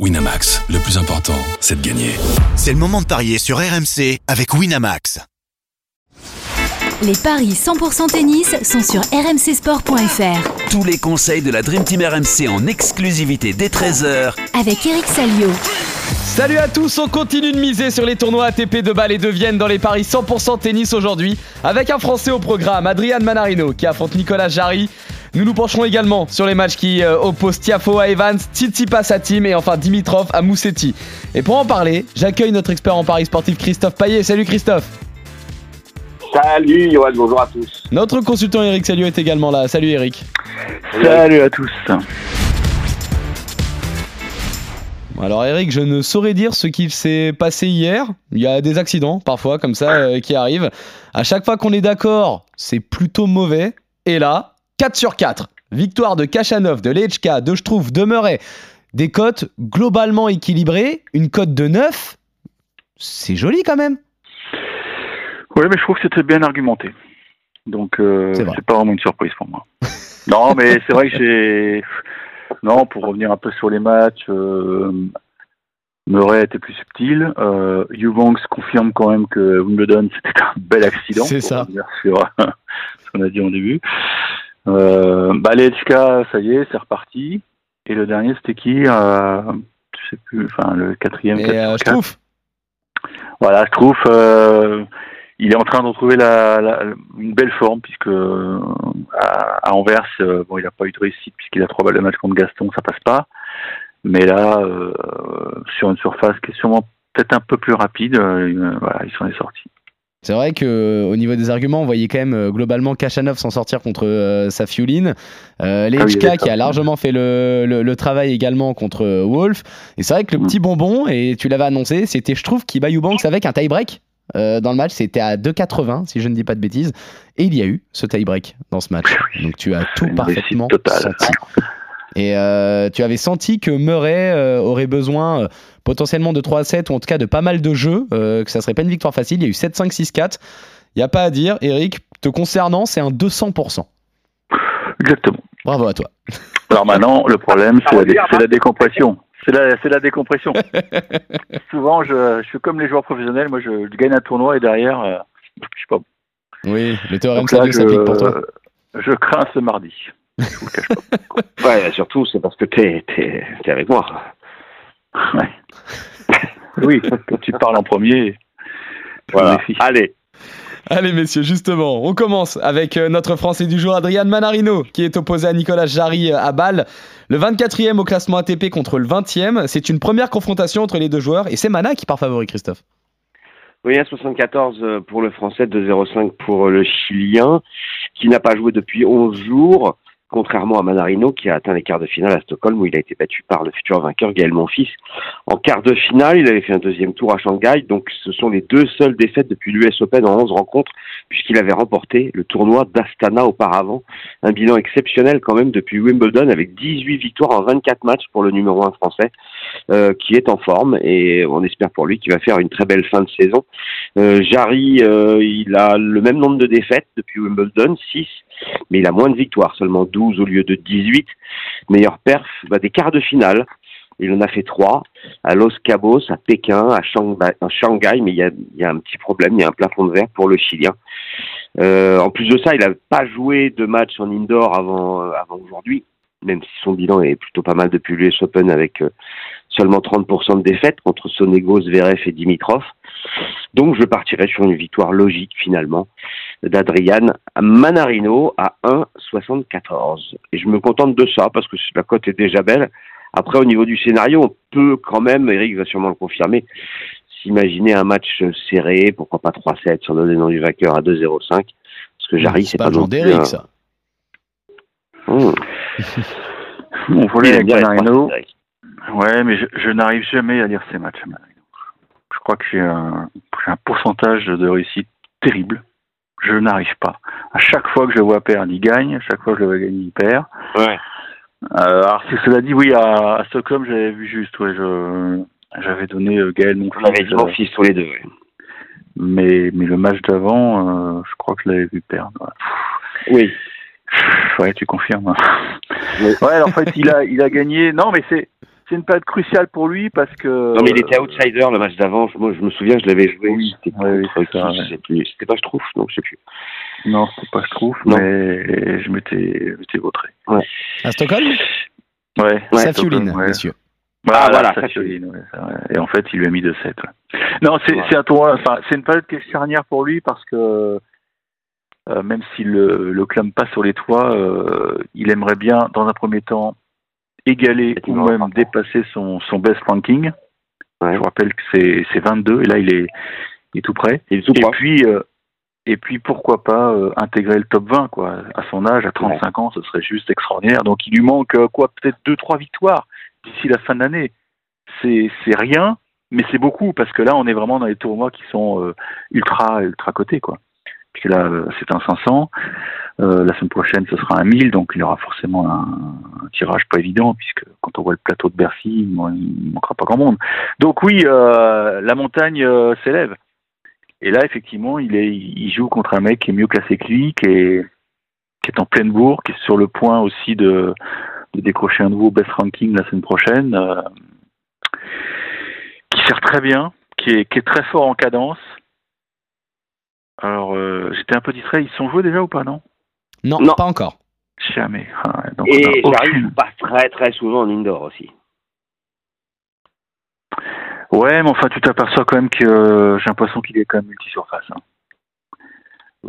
Winamax, le plus important, c'est de gagner. C'est le moment de parier sur RMC avec Winamax. Les paris 100% tennis sont sur rmcsport.fr. Tous les conseils de la Dream Team RMC en exclusivité dès 13h Avec Eric Salio. Salut à tous, on continue de miser sur les tournois ATP de Bâle et de Vienne dans les paris 100% tennis aujourd'hui avec un Français au programme, Adrian Manarino qui affronte Nicolas Jarry. Nous nous pencherons également sur les matchs qui euh, opposent Tiafo à Evans, Tsitsipas à Tim et enfin Dimitrov à Moussetti. Et pour en parler, j'accueille notre expert en paris sportif Christophe Paillet. Salut Christophe Salut Yoann, bonjour à tous. Notre consultant Eric Salio est également là. Salut Eric. Salut à tous. Alors Eric, je ne saurais dire ce qu'il s'est passé hier. Il y a des accidents parfois comme ça euh, qui arrivent. À chaque fois qu'on est d'accord, c'est plutôt mauvais. Et là, 4 sur 4. Victoire de Kachanov, de Lechka, de Schtroumpf, de Murray. Des cotes globalement équilibrées. Une cote de 9, c'est joli quand même. Oui, mais je trouve que c'était bien argumenté. Donc, euh, C'est pas vraiment une surprise pour moi. non, mais c'est vrai que j'ai. Non, pour revenir un peu sur les matchs, euh, Murray était plus subtil. Euh, Eubanks confirme quand même que Wimbledon, c'était un bel accident. C'est ça. Sur ce qu'on a dit en début. Euh, Balechka, ça y est, c'est reparti. Et le dernier, c'était qui euh, Je sais plus, enfin, le quatrième. Et 4 euh, sur je 4. trouve. Voilà, je trouve euh, il est en train de retrouver la, la- une belle forme puisque euh, à, à Anvers, euh, bon, il n'a pas eu de réussite puisqu'il a trois balles de match contre Gaston, ça passe pas. Mais là, euh, sur une surface qui est sûrement peut-être un peu plus rapide, euh, voilà, il s'en est sorti. C'est vrai que euh, au niveau des arguments, on voyait quand même euh, globalement Kachanov s'en sortir contre euh, Safioline. Euh, Ah oui, qui a largement fait le, le- le travail également contre euh, Wolf. Et c'est vrai que le Mm. petit bonbon, et tu l'avais annoncé, c'était je trouve qui bat Eubanks avec un tie-break. euh, dans le match, c'était à 2,80 si je ne dis pas de bêtises. Et il y a eu ce tie-break dans ce match. Donc tu as tout Une parfaitement senti. Et euh, tu avais senti que Murray euh, aurait besoin euh, potentiellement de 3-7 ou en tout cas de pas mal de jeux, que ça serait pas une victoire facile. Il y a eu 7-5, 6-4. Il n'y a pas à dire. Eric, te concernant, c'est un 200%. Exactement. Bravo à toi. Alors maintenant, le problème, c'est Ça la, décompression. C'est la, la décompression. Souvent, je, je suis comme les joueurs professionnels. Moi, je, je gagne un tournoi et derrière, euh, je sais pas. Oui, le théorème là, Sadio s'applique pour toi. je, je crains ce mardi. Je vous le cache pas. Ouais, surtout, c'est parce que t'es, t'es, t'es avec moi. Ouais. Oui, quand tu parles en premier, Voilà. Allez, Allez messieurs, justement, on commence avec euh, notre Français du jour, Adrian Manarino, qui est opposé à Nicolas Jarry euh, à Bâle. Le 24e au classement ATP contre le 20e. C'est une première confrontation entre les deux joueurs et c'est Mana qui part favori, Christophe. oui, 1,74 euh, pour le Français, 2,05 pour le Chilien, qui n'a pas joué depuis 11 jours, contrairement à Manarino, qui a atteint les quarts de finale à Stockholm, où il a été battu par le futur vainqueur Gaël Monfils. En quart de finale, il avait fait un deuxième tour à Shanghai, donc ce sont les deux seules défaites depuis l'US Open en 11 rencontres, puisqu'il avait remporté le tournoi d'Astana auparavant. Un bilan exceptionnel quand même depuis Wimbledon, avec 18 victoires en 24 matchs pour le numéro 1 français, euh, qui est en forme, et on espère pour lui qu'il va faire une très belle fin de saison. Euh, Jarry, euh, il a le même nombre de défaites depuis Wimbledon, 6, mais il a moins de victoires, seulement 12 au lieu de 18. Meilleur perf, bah, des quarts de finale. Il en a fait trois à Los Cabos, à Pékin, à Shanghai, mais il y, a, un petit problème, il y a un plafond de verre pour le Chilien. Euh, en plus de ça, il n'a pas joué de match en indoor avant, euh, avant aujourd'hui, même si son bilan est plutôt pas mal depuis l'US Open avec euh, seulement 30% de défaites contre Sonego, Zverev et Dimitrov. Donc je partirai sur une victoire logique finalement d'Adrian Manarino à 1,74. Et je me contente de ça parce que la cote est déjà belle. Après, au niveau du scénario, on peut quand même, Eric va sûrement le confirmer, s'imaginer un match serré, pourquoi pas 3-7 sans donner le nom du vainqueur à 2-0-5. Parce que Jarry, c'est pas, non plus d'Eric, un- ça. Mmh. Mon avec Manarino. Ouais, mais je, je n'arrive jamais à lire ces matchs. Je crois que j'ai un, pourcentage de réussite terrible. Je n'arrive pas. À chaque fois que je le vois perdre, il gagne. À chaque fois que je le vois gagner, il perd. Ouais. Euh, alors, si cela dit, oui, à, à Stockholm, j'avais vu juste. Ouais, je, j'avais donné euh, Gaël mon On avait dit mon fils tous les deux. ouais. mais, mais le match d'avant, euh, je crois que je l'avais vu perdre. Ouais. Oui. Ouais, tu confirmes. hein. Ouais, en fait, il a, il a gagné. Non, mais c'est, c'est une période cruciale pour lui parce que. Non, mais il était outsider le match d'avant. Moi, je me souviens, je l'avais joué. Oui, C'était oui, oui, ouais. C'était pas, je trouve. Non, je sais plus. Non, c'est pas je trouve, Non. mais je m'étais, vautré. À Stockholm Ouais. Ouais, Safioline, ouais. messieurs. Voilà, Ah, voilà, Safioline, ouais, ça, ouais. Et en fait, il lui a mis 2-7. ouais. Non, c'est, Voilà. c'est un tournoi, enfin, c'est une période qui est charnière pour lui parce que euh, même s'il le, le clame pas sur les toits, euh, il aimerait bien, dans un premier temps, égaler ou même 30. dépasser son, son best ranking. Ouais. Je vous rappelle que c'est, c'est 22 et là, il est, il est tout prêt. Il est tout Et puis, euh, et puis pourquoi pas euh, intégrer le top 20 quoi. À son âge, à 35 ans, ce serait juste extraordinaire. Donc il lui manque euh, quoi, peut-être deux trois victoires d'ici la fin de l'année. C'est c'est rien, mais c'est beaucoup parce que là on est vraiment dans les tournois qui sont euh, ultra ultra cotés quoi. Puis là euh, c'est un 500. Euh, la semaine prochaine ce sera un 1000, donc il y aura forcément un, un tirage pas évident puisque quand on voit le plateau de Bercy, il ne manquera pas grand monde. Donc oui, euh, la montagne euh, s'élève. Et là, effectivement, il, est, il joue contre un mec qui est mieux classé que lui, qui est, qui est en pleine bourre, qui est sur le point aussi de, de décrocher un nouveau best ranking la semaine prochaine, euh, qui sert très bien, qui est, qui est très fort en cadence. Alors, euh, j'étais un peu distrait. Ils se sont joués déjà ou pas, non? Non, Non. pas encore. Jamais. Ah ouais, donc Et j'arrive aucune- pas très très souvent en indoor aussi. Ouais, mais enfin, tu t'aperçois quand même que euh, j'ai l'impression qu'il est quand même multi-surface. hein.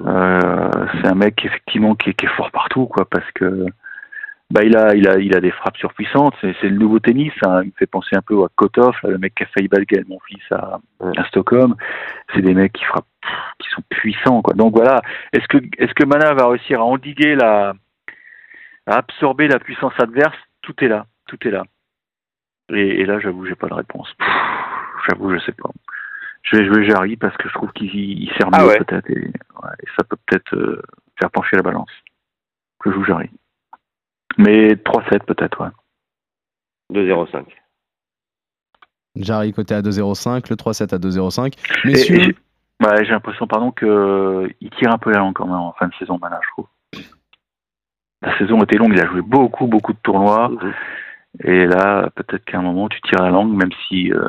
Euh, c'est un mec effectivement qui est, qui est fort partout, quoi, parce que bah il a il a il a des frappes surpuissantes. C'est, le nouveau tennis. hein. Il me fait penser un peu à Kotov, le mec qui a failli Gaël mon fils à, à Stockholm. C'est des mecs qui frappent, qui sont puissants, quoi. Donc voilà. Est-ce que est-ce que Mana va réussir à endiguer la, à absorber la puissance adverse Tout est là, tout est là. Et, et là, j'avoue, j'ai pas de réponse. J'avoue, je sais pas. Je vais jouer Jarry parce que je trouve qu'il il sert mieux Ah ouais. peut-être et, ouais, et ça peut peut-être euh, faire pencher la balance. Que je joue Jarry. Mais 3-7 peut-être, ouais. 2-0-5. Jarry côté à 2,05, le 3-7 à 2,05. Et- Messieurs, et j'ai ouais, j'ai l'impression, pardon, que il tire un peu la langue quand même en fin de saison, Mana, je trouve. La saison était longue, il a joué beaucoup, beaucoup de tournois. Mhm. Et là, peut-être qu'à un moment, tu tires la langue, même si. euh,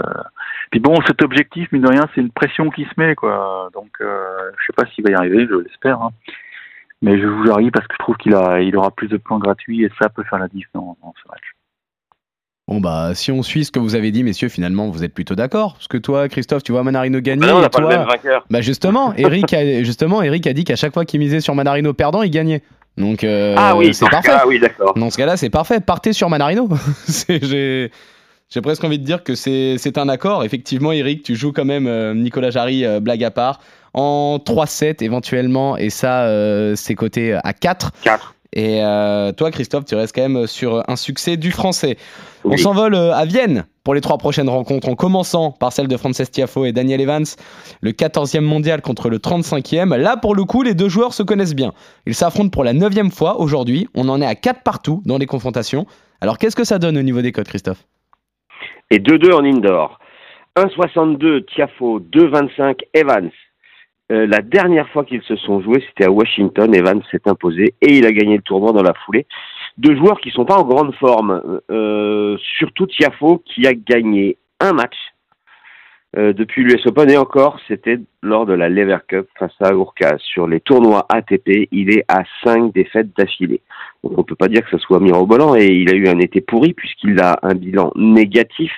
Puis bon, cet objectif, mine de rien, c'est une pression qui se met, quoi. Donc, euh, je sais pas s'il va y arriver, je l'espère. hein. Mais je joue Jarry parce que je trouve qu'il a, il aura plus de points gratuits et ça peut faire la diff dans, ce match. bon bah si on suit ce que vous avez dit, messieurs, finalement vous êtes plutôt d'accord. Parce que toi, Christophe, tu vois Manarino gagner. Bah non, on et n'a pas le toi- même vainqueur. Bah justement, Eric a, justement, Eric a dit qu'à chaque fois qu'il misait sur Manarino perdant, il gagnait. Donc euh, ah oui, c'est parfait. cas, oui, d'accord. Dans ce cas-là, c'est parfait. Partez sur Manarino. C'est- J'ai j'ai presque envie de dire que c'est c'est un accord. Effectivement, Eric, tu joues quand même euh, Nicolas Jarry, euh, blague à part, en 3-7 éventuellement. Et ça, euh, c'est coté à 4. 4. Et euh, toi, Christophe, tu restes quand même sur un succès du français. On s'envole euh, à Vienne pour les trois prochaines rencontres, en commençant par celle de Frances Tiafo et Daniel Evans, le 14e mondial contre le 35e. Là, pour le coup, les deux joueurs se connaissent bien. Ils s'affrontent pour la 9e fois aujourd'hui. On en est à 4 partout dans les confrontations. Alors, qu'est-ce que ça donne au niveau des codes, Christophe? Et 2-2 en indoor. 1,62 Tiafo, 2,25 Evans. Euh, la dernière fois qu'ils se sont joués, c'était à Washington. Evans s'est imposé et il a gagné le tournoi dans la foulée. Deux joueurs qui sont pas en grande forme. Euh, surtout Tiafo qui a gagné un match euh, depuis l'US Open et encore, c'était lors de la Lever Cup face à Urca. Sur les tournois ATP, il est à 5 défaites d'affilée. Donc on peut pas dire que ce soit mirobolant et il a eu un été pourri puisqu'il a un bilan négatif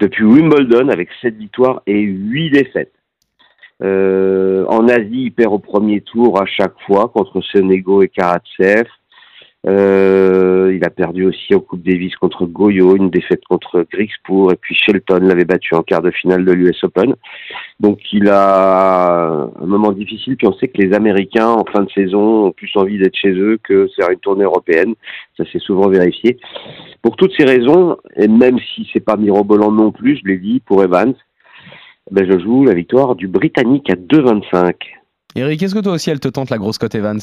depuis Wimbledon avec 7 victoires et 8 défaites. Euh, en Asie, il perd au premier tour à chaque fois contre Senego et Karatsev. Euh, il a perdu aussi au Coupe Davis contre Goyo, une défaite contre Grigspur et puis Shelton l'avait battu en quart de finale de l'US Open. Donc il a un moment difficile puis on sait que les Américains en fin de saison ont plus envie d'être chez eux que faire une tournée européenne. Ça s'est souvent vérifié. Pour toutes ces raisons, et même si c'est pas mirobolant non plus, je l'ai dit, pour Evans, ben je joue la victoire du Britannique à 2,25. Eric, est-ce que toi aussi, elle te tente la grosse cote Evans?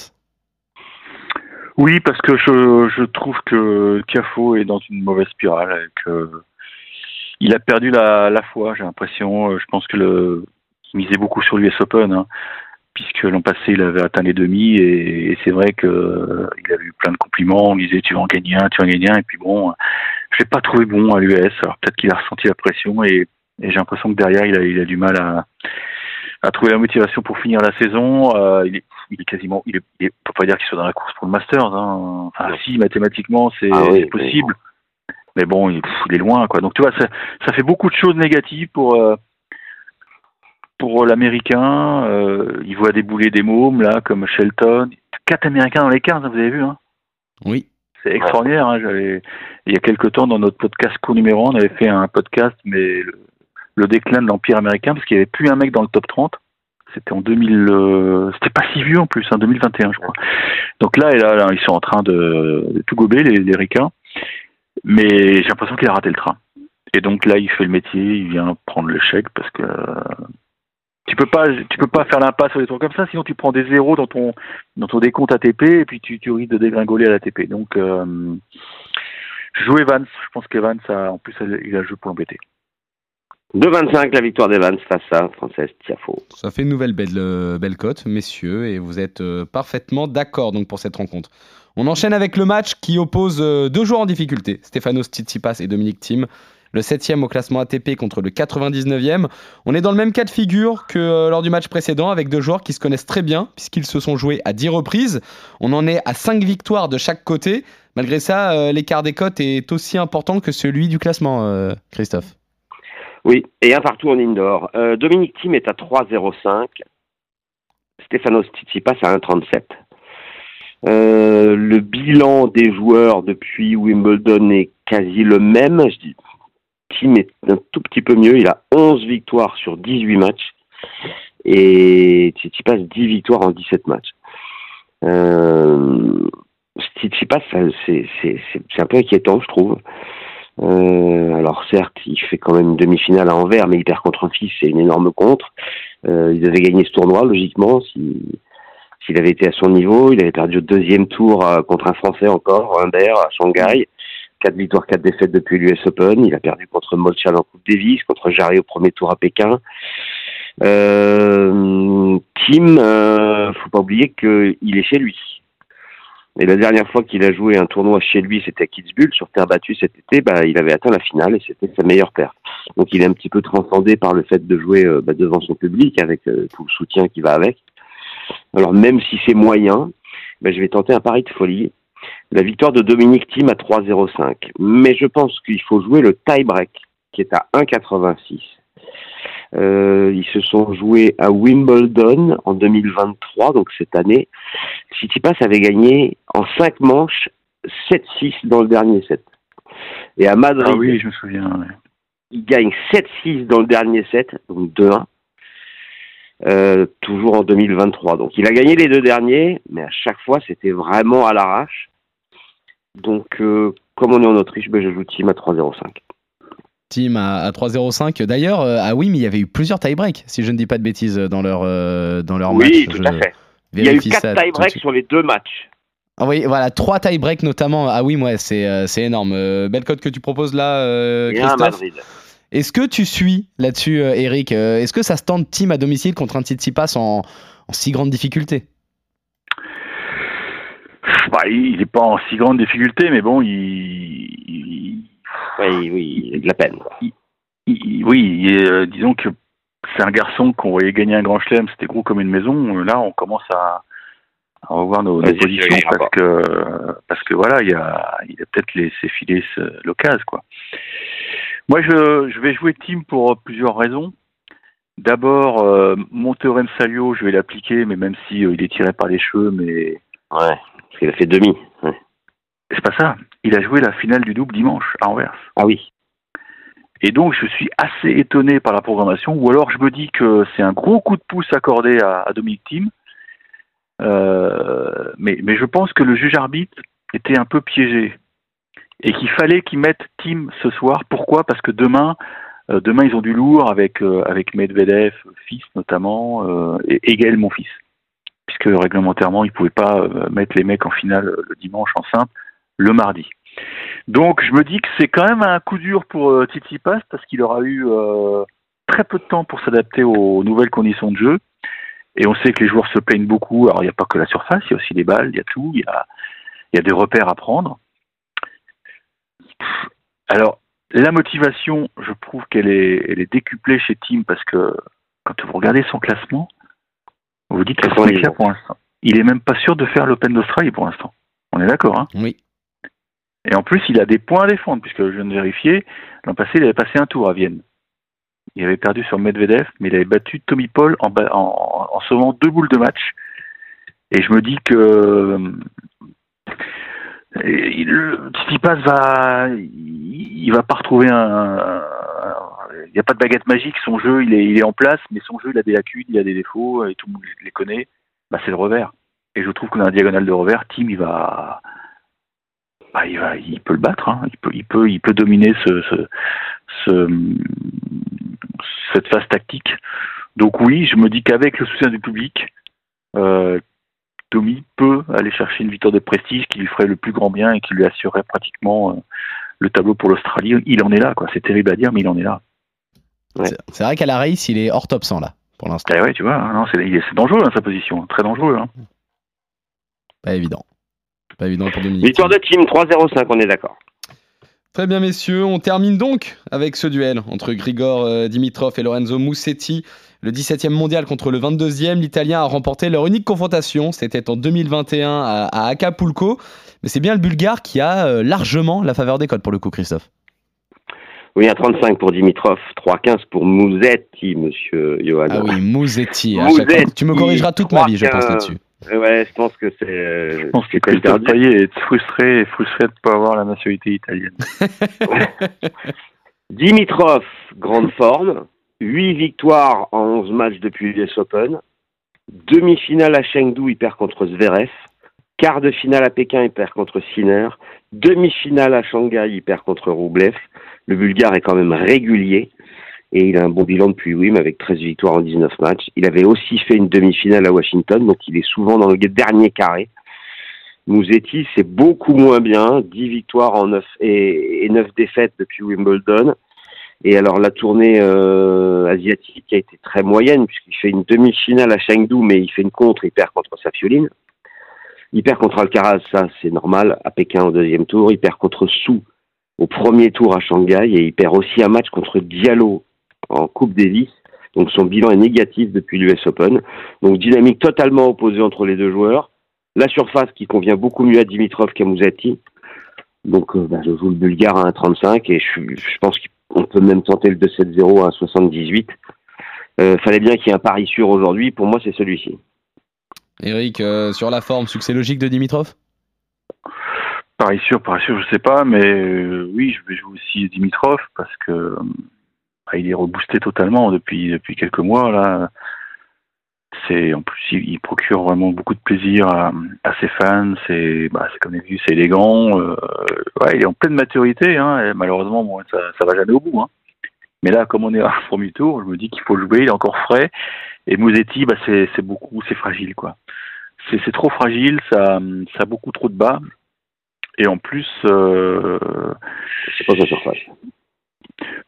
Oui, parce que je, je trouve que Tiafo est dans une mauvaise spirale et que il a perdu la, la foi, j'ai l'impression. Je pense que le, il misait beaucoup sur l'US Open, hein, puisque l'an passé il avait atteint les demi et, et c'est vrai que euh, il a eu plein de compliments. On disait tu vas en gagner un, tu vas en gagner un, et puis bon, je l'ai pas trouvé bon à l'US. Alors peut-être qu'il a ressenti la pression et, et j'ai l'impression que derrière il a, il a du mal à, à trouver la motivation pour finir la saison. Euh, il, est, il est quasiment, il est, il est- on peut pas dire qu'il soit dans la course pour le Masters. Hein. Enfin, si mathématiquement c'est Ah oui, possible, mais bon, il, pff, il est loin quoi. Donc tu vois, ça, ça fait beaucoup de choses négatives pour. euh, pour l'américain, euh, il voit débouler des mômes là, comme Shelton. Quatre américains dans les 15, hein, vous avez vu, hein Oui. c'est extraordinaire. Hein, il y a quelque temps, dans notre podcast court numéro 1, on avait fait un podcast, mais le, le déclin de l'Empire américain, parce qu'il n'y avait plus un mec dans le top 30. C'était en 2000, euh, c'était pas si vieux en plus, en 2021, je crois. Donc là, et là, ils sont en train de, tout gober, les, les. Mais j'ai l'impression qu'il a raté le train. Et donc là, il fait le métier, il vient prendre le chèque parce que euh, tu peux pas, tu peux pas faire l'impasse sur des trucs comme ça, sinon tu prends des zéros dans ton dans ton décompte ATP et puis tu, tu risques de dégringoler à l'ATP. Donc euh, je joue Evans. Je pense qu'Evans en plus, il a le jeu pour l'embêter. 2,25 la victoire d'Evans face à Française Tiafo. Ça fait une nouvelle belle, euh, belle cote, messieurs, et vous êtes euh, parfaitement d'accord donc pour cette rencontre. On enchaîne avec le match qui oppose euh, deux joueurs en difficulté, Stefanos Tsitsipas et Dominique Thiem. Le 7e au classement ATP contre le 99e. On est dans le même cas de figure que lors du match précédent avec deux joueurs qui se connaissent très bien puisqu'ils se sont joués à 10 reprises. On en est à 5 victoires de chaque côté. Malgré ça, l'écart des cotes est aussi important que celui du classement, Christophe. Oui, et un partout en indoor. Euh, Dominique Thiem est à 3,05. Stefanos Tsitsipas à 1,37. Euh, le bilan des joueurs depuis Wimbledon est quasi le même. Je dis, est un tout petit peu mieux. Il a 11 victoires sur 18 matchs. Et Tsitsipas 10 victoires en 17 matchs. Euh, Tsitsipas, c'est un peu inquiétant, je trouve. Euh, alors certes, il fait quand même une demi-finale à Anvers, mais il perd contre un fils, c'est une énorme contre. Euh, il devait gagner ce tournoi, logiquement, si- s'il avait été à son niveau. Il avait perdu au deuxième tour euh, contre un Français encore, Humbert, à Shanghai. Quatre victoires, quatre défaites depuis l'US Open. Il a perdu contre Molchal en Coupe Davis, contre Jarry au premier tour à Pékin. Euh, Tim, euh, faut pas oublier qu'il est chez lui. Et la dernière fois qu'il a joué un tournoi chez lui, c'était à Kitzbühel, sur terre battue cet été, bah, il avait atteint la finale et c'était sa meilleure perte. Donc il est un petit peu transcendé par le fait de jouer euh, bah, devant son public avec euh, tout le soutien qui va avec. Alors même si c'est moyen, bah, je vais tenter un pari de folie. La victoire de Dominique Thiem à 3,05. Mais je pense qu'il faut jouer le tie-break qui est à 1,86. Euh, ils se sont joués à Wimbledon en 2023, donc cette année. Tsitsipas avait gagné en 5 manches 7-6 dans le dernier set. Et à Madrid, Ah oui, je me souviens. ouais. il gagne 7-6 dans le dernier set, donc 2-1. Euh, toujours en 2023. Donc il a gagné les deux derniers, mais à chaque fois c'était vraiment à l'arrache. Donc euh, comme on est en Autriche, ben, je joue Team à 3-0-5. Team à, à 3-0-5. D'ailleurs, euh, à Wim, il y avait eu plusieurs tie-breaks, si je ne dis pas de bêtises, dans leur, euh, dans leur match. Oui, tout Je à fait. Il y a eu vérifie 4 ça tout de tie-breaks sur les deux matchs. Ah oui, voilà, trois tie-breaks notamment. Ah oui, ouais, c'est euh, c'est énorme. Euh, belle cote que tu proposes là, euh, Christophe. Est-ce que tu suis là-dessus, euh, Eric Euh, Est-ce que ça se tente team à domicile contre un Tsitsipas en, en si grande difficulté? Bah, il n'est pas en si grande difficulté, mais bon, il, il- Oui, oui, il a de la peine. quoi. il- oui, il euh, disons que c'est un garçon qu'on voyait gagner un grand chelem, c'était gros comme une maison. Là, on commence à, à revoir nos, positions parce que parce que voilà, il y a, il a peut-être laissé filer l'occasion, quoi. Moi, je, je vais jouer team pour plusieurs raisons. D'abord, euh, mon théorème Salio, je vais l'appliquer, mais même si euh, il est tiré par les cheveux, mais Ouais, parce qu'il a fait demi. Ouais. C'est pas ça. Il a joué la finale du double dimanche à Anvers. Ah oui. Et donc, je suis assez étonné par la programmation, ou alors je me dis que c'est un gros coup de pouce accordé à, à Dominique Thiem. Euh, mais, mais je pense que le juge arbitre était un peu piégé et qu'il fallait qu'il mette Thiem ce soir. Pourquoi? Parce que demain, euh, demain ils ont du lourd avec euh, avec Medvedev, fils notamment, euh, et, et Gaël, mon fils, puisque réglementairement ils pouvaient pas mettre les mecs en finale le dimanche en simple le mardi. Donc je me dis que c'est quand même un coup dur pour euh, Tsitsipas parce qu'il aura eu euh, très peu de temps pour s'adapter aux nouvelles conditions de jeu. Et on sait que les joueurs se plaignent beaucoup. Alors il n'y a pas que la surface, il y a aussi les balles, il y a tout, il y a, il y a des repères à prendre. Alors, la motivation, je trouve qu'elle est, elle est décuplée chez Tim parce que quand vous regardez son classement, vous vous dites que pour l'instant, il est même pas sûr de faire l'Open d'Australie pour l'instant. On est d'accord, hein? Oui. Et en plus, il a des points à défendre, puisque je viens de vérifier, l'an passé, il avait passé un tour à Vienne. Il avait perdu sur Medvedev, mais il avait battu Tommy Paul en, sauvant deux boules de match. Et je me dis que Tsitsipas va, il, va pas retrouver un, un- il n'y a pas de baguette magique. Son jeu, il est, il est en place, mais son jeu, il a des lacunes, il a des défauts, et tout le monde les connaît. Bah, c'est le revers. Et je trouve que dans la diagonale de revers, Tim, il va, ah, il, va, il peut le battre. hein. Il peut, il peut, il peut dominer ce, ce, ce- cette phase tactique. Donc oui, je me dis qu'avec le soutien du public, euh, Tommy peut aller chercher une victoire de prestige qui lui ferait le plus grand bien et qui lui assurerait pratiquement euh, le tableau pour l'Australie. Il en est là, quoi. C'est terrible à dire, mais il en est là. C'est- C'est vrai qu'à la race, il est hors top 100 là, pour l'instant. Eh ouais, tu vois, hein, c'est dangereux hein, sa position, très dangereux. Hein. Pas évident. Pas évident pour Dominique. Victoire de Team 3-0-5, on est d'accord. Très bien, messieurs. On termine donc avec ce duel entre Grigor euh, Dimitrov et Lorenzo Musetti. Le 17e mondial contre le 22e, l'Italien a remporté leur unique confrontation. C'était en 2021 à, Acapulco. Mais c'est bien le Bulgare qui a euh, largement la faveur des codes pour le coup, Christophe. Oui, à 35 pour Dimitrov, 3-15 pour Mouzetti, monsieur Johan. Ah oui, fois. Tu me corrigeras toute ma vie, je pense, 3-15. là-dessus. Ouais, je pense que c'est. euh, Je pense que Christophe. Payet est frustré, frustré de ne pas avoir la nationalité italienne. Dimitrov, grande forme. 8 victoires en 11 matchs depuis l'US Open. Demi-finale à Chengdu, il perd contre Zverev. Quart de finale à Pékin, il perd contre Sinner. Demi-finale à Shanghai, il perd contre Roublev. Le Bulgare est quand même régulier. Et il a un bon bilan depuis Wim avec 13 victoires en 19 matchs. Il avait aussi fait une demi-finale à Washington, donc il est souvent dans le dernier carré. Mouzetti, c'est beaucoup moins bien. 10 victoires en 9 et, et 9 défaites depuis Wimbledon. Et alors la tournée euh, asiatique a été très moyenne puisqu'il fait une demi-finale à Chengdu, mais il fait une contre, il perd contre Safioline. Il perd contre Alcaraz, ça c'est normal, à Pékin au deuxième tour. Il perd contre Su au premier tour à Shanghai et il perd aussi un match contre Diallo en Coupe Davis. Donc son bilan est négatif depuis l'US Open. Donc dynamique totalement opposée entre les deux joueurs. La surface qui convient beaucoup mieux à Dimitrov qu'à Mousati. Donc euh, bah, je joue le Bulgare à 1,35 et je, pense qu'on peut même tenter le 2-7-0 à 1,78. Euh, fallait bien qu'il y ait un pari sûr aujourd'hui. Pour moi, c'est celui-ci. Eric, euh, sur la forme, succès logique de Dimitrov? Pareil sûr, pareil sûr, je sais pas, mais euh, oui, je vais jouer aussi Dimitrov parce que euh, bah, il est reboosté totalement depuis depuis quelques mois là. C'est en plus il, procure vraiment beaucoup de plaisir à, ses fans. C'est bah, c'est comme c'est élégant. euh, il est en pleine maturité. Hein, malheureusement, ça ça va jamais au bout. Hein. Mais là, comme on est à premier tour, je me dis qu'il faut jouer. Il est encore frais. Et Musetti, bah, c'est c'est beaucoup, c'est fragile quoi. C'est trop fragile. Ça ça a beaucoup trop de bas. Et en plus, euh, C'est pas sa surface.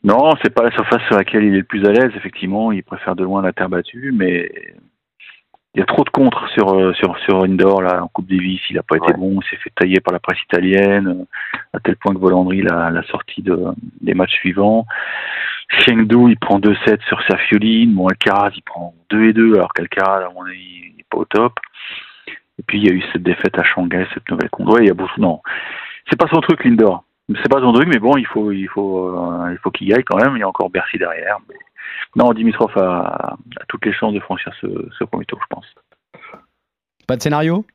Non, c'est pas la surface sur laquelle il est le plus à l'aise. Effectivement, il préfère de loin la terre battue, mais il y a trop de contres sur euh, sur sur indoor là en Coupe Davis. Il a pas été Ouais. bon. Il s'est fait tailler par la presse italienne euh, à tel point que Volandry l'a l'a sorti de des matchs suivants. Chengdu, il prend 2-7 sur Safioline. Bon, Alcaraz, il prend 2 et 2, alors qu'Alcaraz, à mon avis, il n'est pas au top. Et puis, il y a eu cette défaite à Shanghai, cette nouvelle contre. Ouais, il y a beaucoup. Non, c'est pas son truc, l'indoor. C'est pas son truc, mais bon, il faut, il faut, euh, il faut qu'il y aille quand même. Il y a encore Bercy derrière. Mais... Non, Dimitrov a, a toutes les chances de franchir ce, ce premier tour, je pense. Pas de scénario?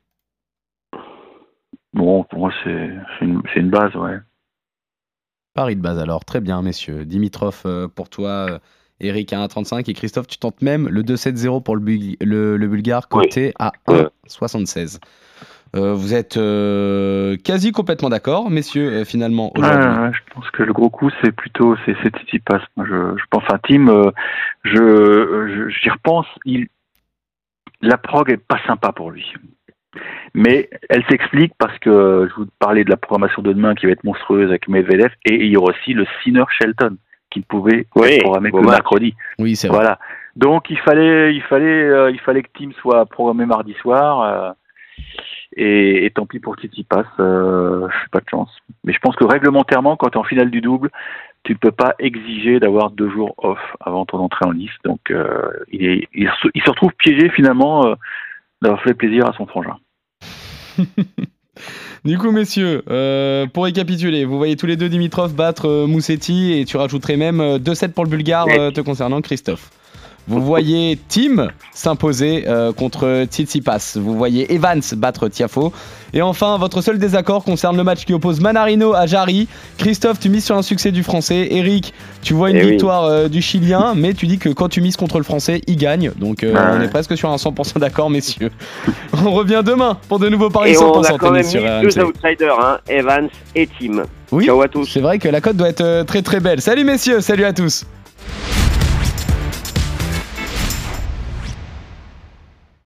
Bon, pour moi, c'est une, base, ouais. Paris de base alors, très bien messieurs. Dimitrov euh, pour toi, euh, Eric à 1,35 et Christophe, tu tentes même le 2-7-0 pour le, Bul- le, le Bulgare côté à Ouais. 1,76. Euh, vous êtes euh, quasi complètement d'accord, messieurs, euh, finalement, Ouais, aujourd'hui. ouais, je pense que le gros coup, c'est plutôt c'est Tsitsipas. Moi, je, je pense, enfin, Tim, je j'y repense. Il, la prog est pas sympa pour lui, mais elle s'explique parce que je vous parlais de la programmation de demain qui va être monstrueuse avec Medvedev et il y aura aussi le Sinner Shelton qui ne pouvait Oui, programmé que mercredi. Oui, c'est vrai. Voilà. Donc il fallait, il fallait, euh, il fallait que Tim soit programmé mardi soir. euh, Et, et tant pis pour Tsitsipas, euh, pas de chance. Mais je pense que réglementairement, quand tu es en finale du double, tu ne peux pas exiger d'avoir deux jours off avant ton entrée en liste. Donc euh, il, est, il, se, il, se, retrouve piégé finalement euh, d'avoir fait plaisir à son frangin. Du coup, messieurs, euh, pour récapituler, vous voyez tous les deux Dimitrov battre euh, Moussetti et tu rajouterais même 2-7 pour le Bulgare euh, te concernant, Christophe. Vous voyez Tim s'imposer euh, contre Tsitsipas. Vous voyez Evans battre Tiafo. Et enfin, votre seul désaccord concerne le match qui oppose Manarino à Jarry. Christophe, tu mises sur un succès du Français. Eric, tu vois une Eh oui. victoire euh, du Chilien, mais tu dis que quand tu mises contre le Français, il gagne. Donc euh, on est presque sur un 100% d'accord, messieurs. on revient demain pour de nouveaux paris Et on 100% a quand même tennis sur mis RMC. deux outsiders, hein, Evans et Tim. Oui, Ciao à tous. c'est vrai que la cote doit être euh, très très belle. Salut messieurs, salut à tous.